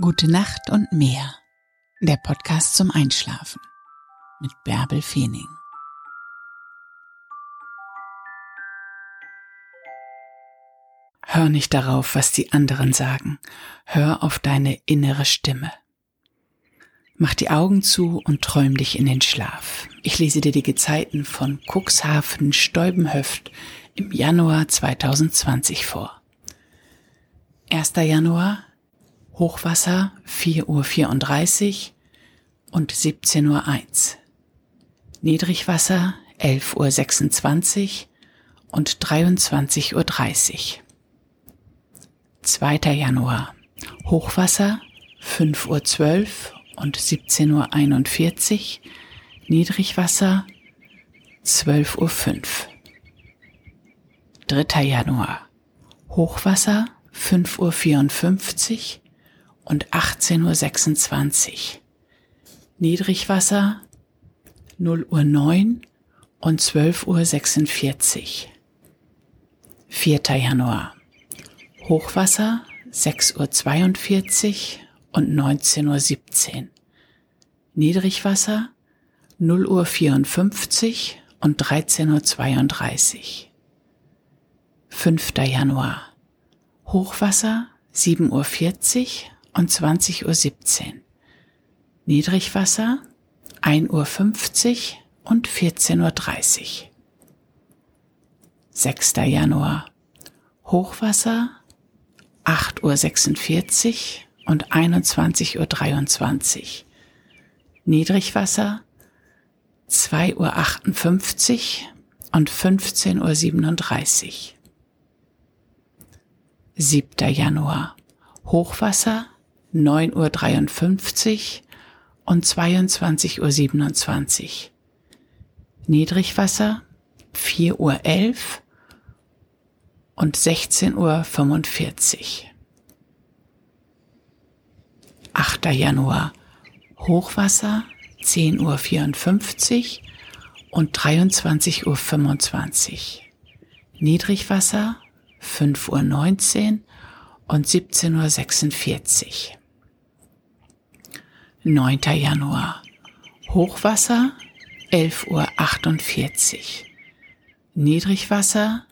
Gute Nacht und mehr. Der Podcast zum Einschlafen mit Bärbel Feening. Hör nicht darauf, was die anderen sagen. Hör auf deine innere Stimme. Mach die Augen zu und träum dich in den Schlaf. Ich lese dir die Gezeiten von Cuxhaven Steubenhöft im Januar 2020 vor. 1. Januar Hochwasser 4.34 Uhr und 17.01 Uhr. Niedrigwasser 11.26 Uhr und 23.30 Uhr. 2. Januar Hochwasser 5.12 Uhr und 17.41 Uhr. Niedrigwasser 12.05 Uhr. 3. Januar Hochwasser 5.54 Uhr und 18.26 Uhr. Niedrigwasser 0 Uhr 9 und 12.46 Uhr. 4. Januar. Hochwasser 6.42 Uhr und 19.17 Uhr. Niedrigwasser 0 Uhr 54 und 13.32 Uhr. 5. Januar. Hochwasser 7.40 Uhr und 20.17 Uhr. Niedrigwasser 1.50 Uhr und 14.30 Uhr. 6. Januar. Hochwasser 8.46 Uhr und 21.23 Uhr. Niedrigwasser 2.58 Uhr und 15.37 Uhr. 7. Januar. Hochwasser 9.53 Uhr und 22.27 Uhr. Niedrigwasser 4.11 Uhr und 16.45 Uhr. 8. Januar Hochwasser 10.54 Uhr und 23.25 Uhr. Niedrigwasser 5.19 Uhr und 17.46 Uhr. 9. Januar. Hochwasser 11.48 Uhr. Niedrigwasser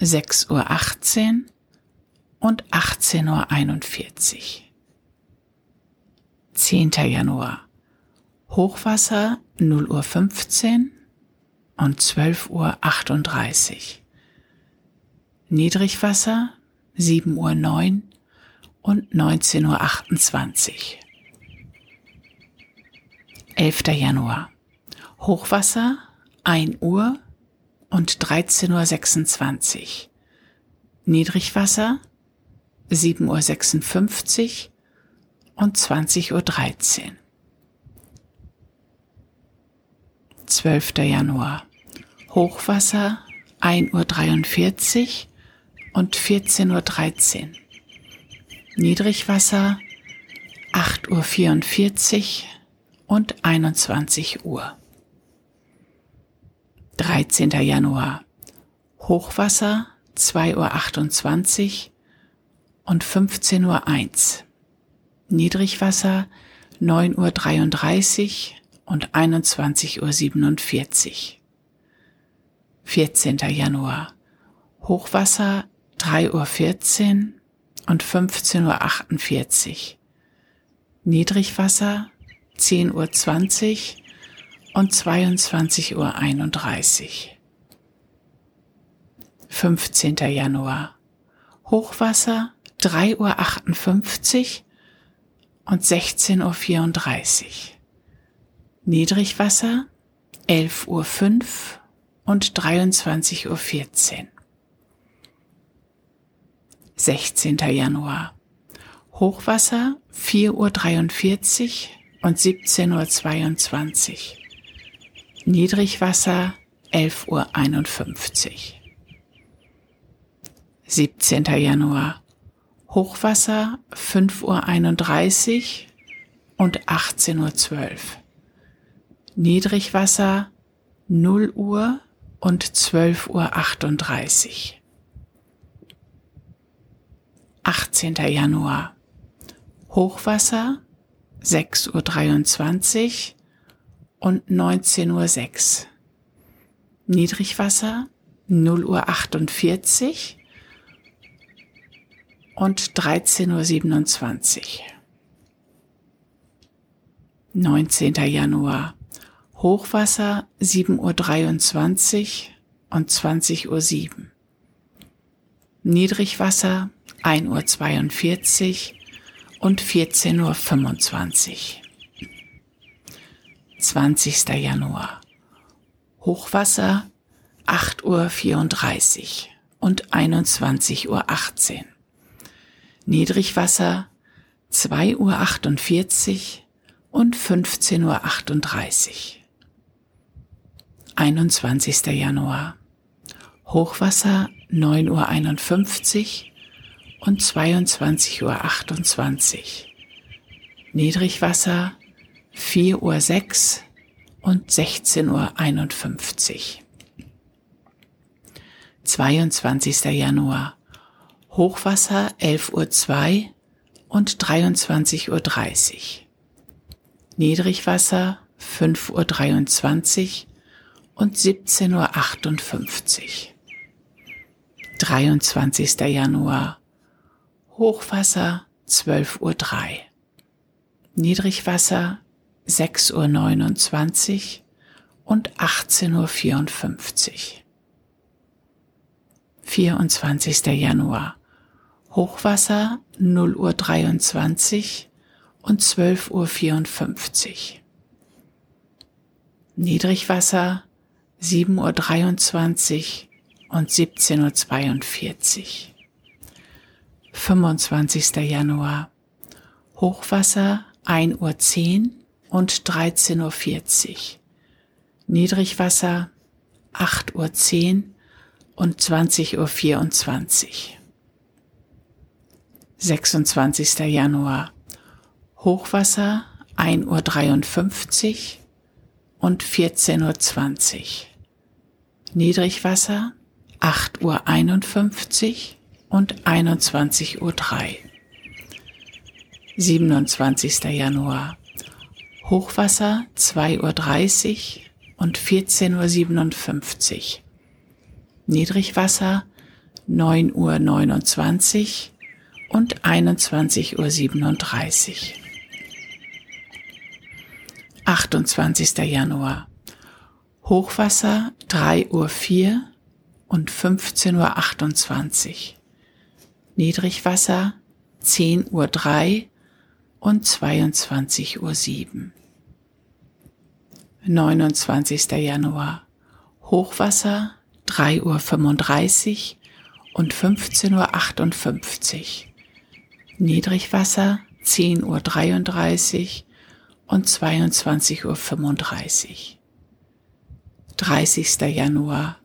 6.18 Uhr und 18.41 Uhr. 10. Januar. Hochwasser 0.15 Uhr und 12.38 Uhr. Niedrigwasser 7.09 Uhr und 19.28 Uhr. 11. Januar. Hochwasser 1 Uhr und 13.26 Uhr. Niedrigwasser 7.56 Uhr und 20.13 Uhr. 12. Januar. Hochwasser 1.43 Uhr und 14.13 Uhr. Niedrigwasser 8.44 Uhr und 21 Uhr. 13. Januar. Hochwasser 2.28 Uhr und 15.01 Uhr. Niedrigwasser 9.33 Uhr und 21.47 Uhr. 14. Januar. Hochwasser 3.14 Uhr und 15.48 Uhr. Niedrigwasser 10.20 Uhr und 22.31 Uhr. 15. Januar. Hochwasser 3.58 Uhr und 16.34 Uhr. Niedrigwasser 11.05 Uhr und 23.14 Uhr. 16. Januar. Hochwasser 4.43 Uhr und 17.22 Uhr. Niedrigwasser 11.51 Uhr. 17. Januar. Hochwasser 5.31 Uhr und 18.12 Uhr. Niedrigwasser 0 Uhr und 12.38 Uhr. 18. Januar. Hochwasser 6.23 Uhr und 19.06 Uhr. Niedrigwasser 0 Uhr 48 und 13.27 Uhr. 19. Januar. Hochwasser 7.23 Uhr und 20.07 Uhr. Niedrigwasser 1.42 Uhr und 14.25 Uhr. 20. Januar. Hochwasser 8.34 Uhr und 21.18 Uhr. Niedrigwasser 2.48 Uhr und 15.38 Uhr. 21. Januar. Hochwasser 9.51 Uhr und 22.28 Uhr. Niedrigwasser 4.06 Uhr und 16.51 Uhr. 22. Januar. Hochwasser 11.02 Uhr und 23.30 Uhr. Niedrigwasser 5.23 Uhr und 17.58 Uhr. 23. Januar. Hochwasser 12.03 Uhr. Niedrigwasser 6.29 Uhr und 18.54 Uhr. 24. Januar. Hochwasser 0 Uhr 23 und 12.54 Uhr. Niedrigwasser 7 Uhr 23 und 17.42 Uhr. 25. Januar. Hochwasser 1 Uhr 10 und 13.40 Uhr. Niedrigwasser 8 Uhr 10 und 20 Uhr 24. 26. Januar. Hochwasser 1 Uhr 53 und 14.20 Uhr. Niedrigwasser 8 Uhr 51 und 21 Uhr 3. 27. Januar. Hochwasser 2 Uhr 30 und 14.57 Uhr. Niedrigwasser 9 Uhr 29 und 21 Uhr 37. 28. Januar. Hochwasser 3 Uhr 4 und 15 Uhr 28. Niedrigwasser 10 Uhr 3 und 22 Uhr 7. 29. Januar. Hochwasser 3 Uhr 35 und 15 Uhr 58. Niedrigwasser 10 Uhr 33 und 22 Uhr 35. 30. Januar.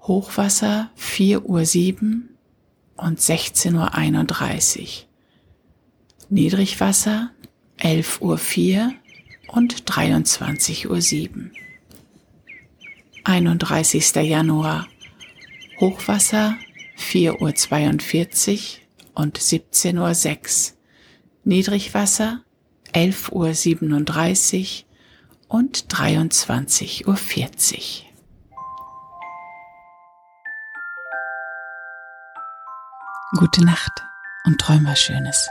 Hochwasser 4 Uhr 7 und 16 Uhr 31. Niedrigwasser 11 Uhr 4 und 23 Uhr 7. 31. Januar. Hochwasser 4 Uhr 42 und 17 Uhr 6. Niedrigwasser 11 Uhr 37 und 23 Uhr Gute Nacht und träum was Schönes.